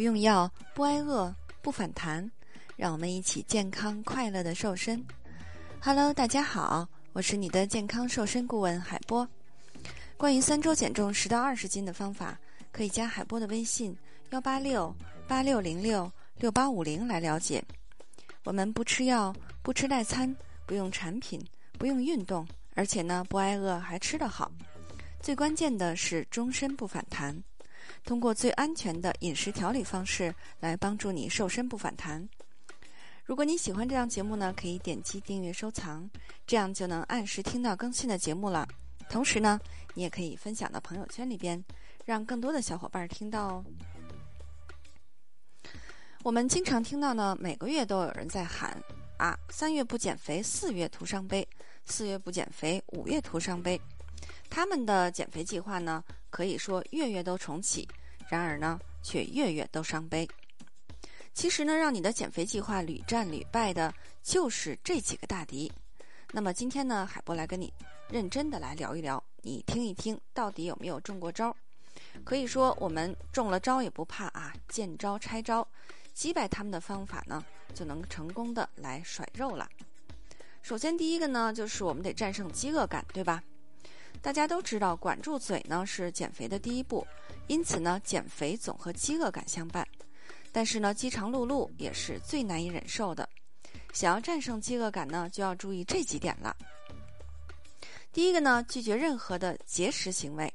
不用药，不挨饿，不反弹，让我们一起健康快乐的瘦身。Hello，大家好，我是你的健康瘦身顾问海波。关于三周减重十到二十斤的方法，可以加海波的微信幺八六八六零六六八五零来了解。我们不吃药，不吃代餐，不用产品，不用运动，而且呢不挨饿，还吃得好。最关键的是终身不反弹。通过最安全的饮食调理方式来帮助你瘦身不反弹。如果你喜欢这档节目呢，可以点击订阅收藏，这样就能按时听到更新的节目了。同时呢，你也可以分享到朋友圈里边，让更多的小伙伴听到哦。我们经常听到呢，每个月都有人在喊啊，三月不减肥，四月徒伤悲；四月不减肥，五月徒伤悲。他们的减肥计划呢，可以说月月都重启，然而呢，却月月都伤悲。其实呢，让你的减肥计划屡战屡败的，就是这几个大敌。那么今天呢，海波来跟你认真的来聊一聊，你听一听，到底有没有中过招？可以说，我们中了招也不怕啊，见招拆招，击败他们的方法呢，就能成功的来甩肉了。首先，第一个呢，就是我们得战胜饥饿感，对吧？大家都知道，管住嘴呢是减肥的第一步，因此呢，减肥总和饥饿感相伴。但是呢，饥肠辘辘也是最难以忍受的。想要战胜饥饿感呢，就要注意这几点了。第一个呢，拒绝任何的节食行为。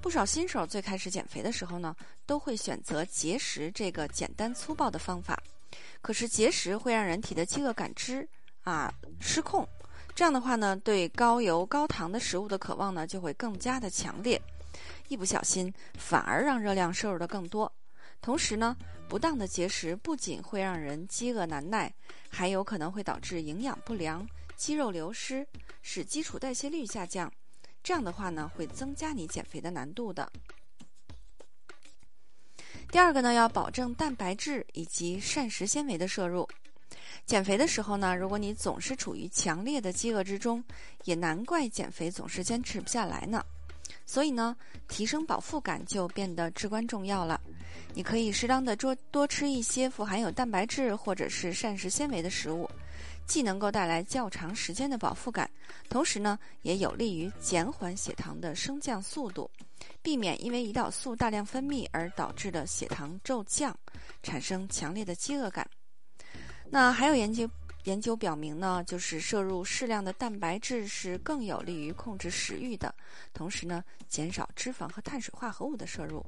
不少新手最开始减肥的时候呢，都会选择节食这个简单粗暴的方法。可是节食会让人体的饥饿感知啊失控。这样的话呢，对高油高糖的食物的渴望呢，就会更加的强烈，一不小心反而让热量摄入的更多。同时呢，不当的节食不仅会让人饥饿难耐，还有可能会导致营养不良、肌肉流失，使基础代谢率下降。这样的话呢，会增加你减肥的难度的。第二个呢，要保证蛋白质以及膳食纤维的摄入。减肥的时候呢，如果你总是处于强烈的饥饿之中，也难怪减肥总是坚持不下来呢。所以呢，提升饱腹感就变得至关重要了。你可以适当的多多吃一些富含有蛋白质或者是膳食纤维的食物，既能够带来较长时间的饱腹感，同时呢，也有利于减缓血糖的升降速度，避免因为胰岛素大量分泌而导致的血糖骤降，产生强烈的饥饿感。那还有研究研究表明呢，就是摄入适量的蛋白质是更有利于控制食欲的，同时呢，减少脂肪和碳水化合物的摄入。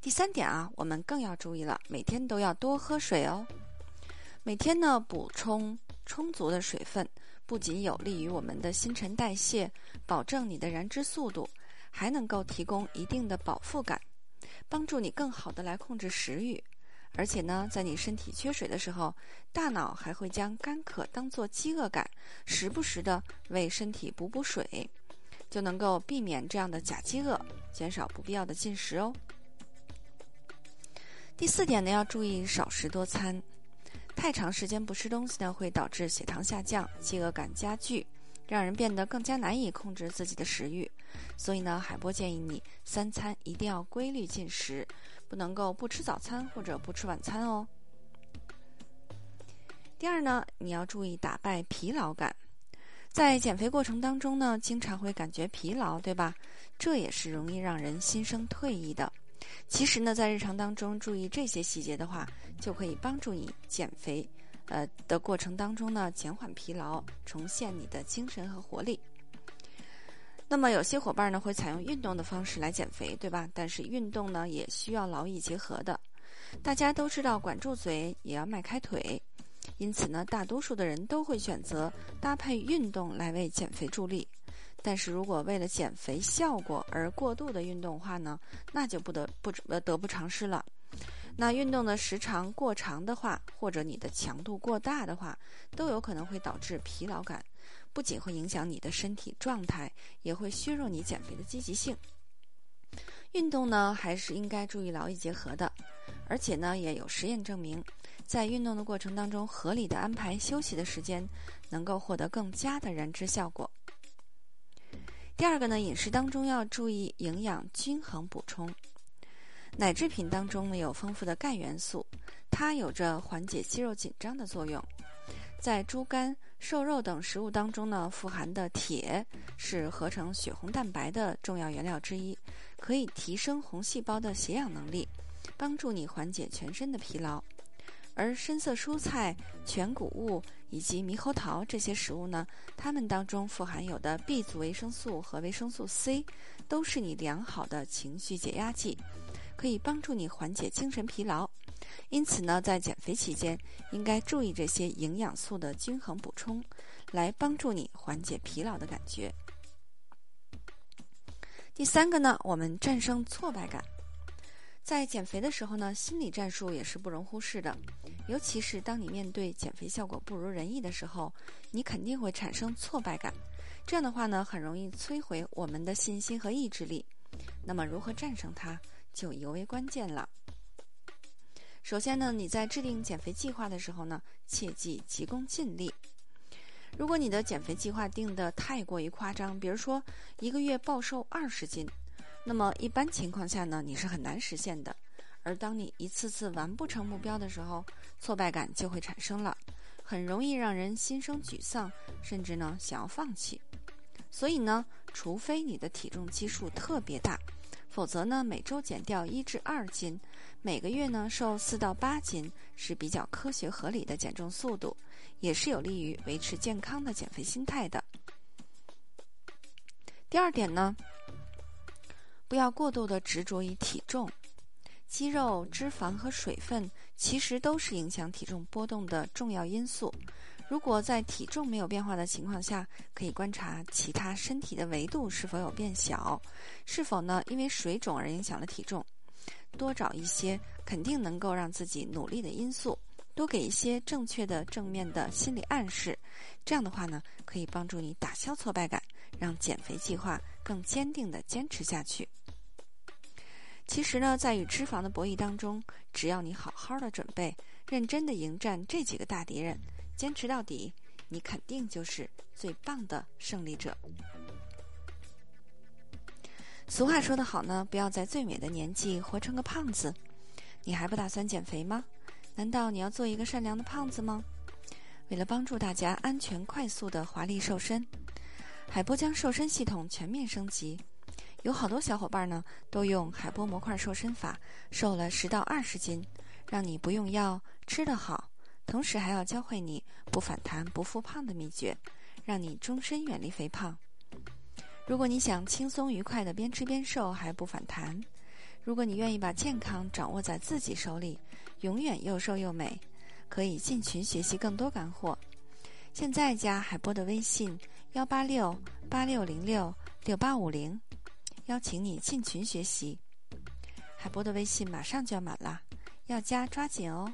第三点啊，我们更要注意了，每天都要多喝水哦。每天呢，补充充足的水分，不仅有利于我们的新陈代谢，保证你的燃脂速度，还能够提供一定的饱腹感，帮助你更好的来控制食欲。而且呢，在你身体缺水的时候，大脑还会将干渴当作饥饿感，时不时的为身体补补水，就能够避免这样的假饥饿，减少不必要的进食哦。第四点呢，要注意少食多餐，太长时间不吃东西呢，会导致血糖下降，饥饿感加剧，让人变得更加难以控制自己的食欲。所以呢，海波建议你三餐一定要规律进食。不能够不吃早餐或者不吃晚餐哦。第二呢，你要注意打败疲劳感。在减肥过程当中呢，经常会感觉疲劳，对吧？这也是容易让人心生退意的。其实呢，在日常当中注意这些细节的话，就可以帮助你减肥，呃的过程当中呢，减缓疲劳，重现你的精神和活力。那么有些伙伴呢会采用运动的方式来减肥，对吧？但是运动呢也需要劳逸结合的。大家都知道，管住嘴也要迈开腿，因此呢，大多数的人都会选择搭配运动来为减肥助力。但是如果为了减肥效果而过度的运动话呢，那就不得不呃得不偿失了。那运动的时长过长的话，或者你的强度过大的话，都有可能会导致疲劳感。不仅会影响你的身体状态，也会削弱你减肥的积极性。运动呢，还是应该注意劳逸结合的，而且呢，也有实验证明，在运动的过程当中，合理的安排休息的时间，能够获得更佳的燃脂效果。第二个呢，饮食当中要注意营养均衡补充。奶制品当中呢有丰富的钙元素，它有着缓解肌肉紧张的作用。在猪肝、瘦肉等食物当中呢，富含的铁是合成血红蛋白的重要原料之一，可以提升红细胞的携氧能力，帮助你缓解全身的疲劳。而深色蔬菜、全谷物以及猕猴桃这些食物呢，它们当中富含有的 B 族维生素和维生素 C，都是你良好的情绪解压剂，可以帮助你缓解精神疲劳。因此呢，在减肥期间，应该注意这些营养素的均衡补充，来帮助你缓解疲劳的感觉。第三个呢，我们战胜挫败感。在减肥的时候呢，心理战术也是不容忽视的，尤其是当你面对减肥效果不如人意的时候，你肯定会产生挫败感。这样的话呢，很容易摧毁我们的信心和意志力。那么，如何战胜它，就尤为关键了。首先呢，你在制定减肥计划的时候呢，切忌急功近利。如果你的减肥计划定的太过于夸张，比如说一个月暴瘦二十斤，那么一般情况下呢，你是很难实现的。而当你一次次完不成目标的时候，挫败感就会产生了，很容易让人心生沮丧，甚至呢想要放弃。所以呢，除非你的体重基数特别大。否则呢，每周减掉一至二斤，每个月呢瘦四到八斤是比较科学合理的减重速度，也是有利于维持健康的减肥心态的。第二点呢，不要过度的执着于体重，肌肉、脂肪和水分其实都是影响体重波动的重要因素。如果在体重没有变化的情况下，可以观察其他身体的维度是否有变小，是否呢因为水肿而影响了体重。多找一些肯定能够让自己努力的因素，多给一些正确的正面的心理暗示。这样的话呢，可以帮助你打消挫败感，让减肥计划更坚定的坚持下去。其实呢，在与脂肪的博弈当中，只要你好好的准备，认真的迎战这几个大敌人。坚持到底，你肯定就是最棒的胜利者。俗话说得好呢，不要在最美的年纪活成个胖子。你还不打算减肥吗？难道你要做一个善良的胖子吗？为了帮助大家安全快速的华丽瘦身，海波将瘦身系统全面升级。有好多小伙伴呢，都用海波模块瘦身法瘦了十到二十斤，让你不用药，吃得好。同时还要教会你不反弹、不复胖的秘诀，让你终身远离肥胖。如果你想轻松愉快的边吃边瘦还不反弹，如果你愿意把健康掌握在自己手里，永远又瘦又美，可以进群学习更多干货。现在加海波的微信幺八六八六零六六八五零，邀请你进群学习。海波的微信马上就要满了，要加抓紧哦。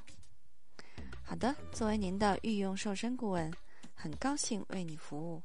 好的，作为您的御用瘦身顾问，很高兴为你服务。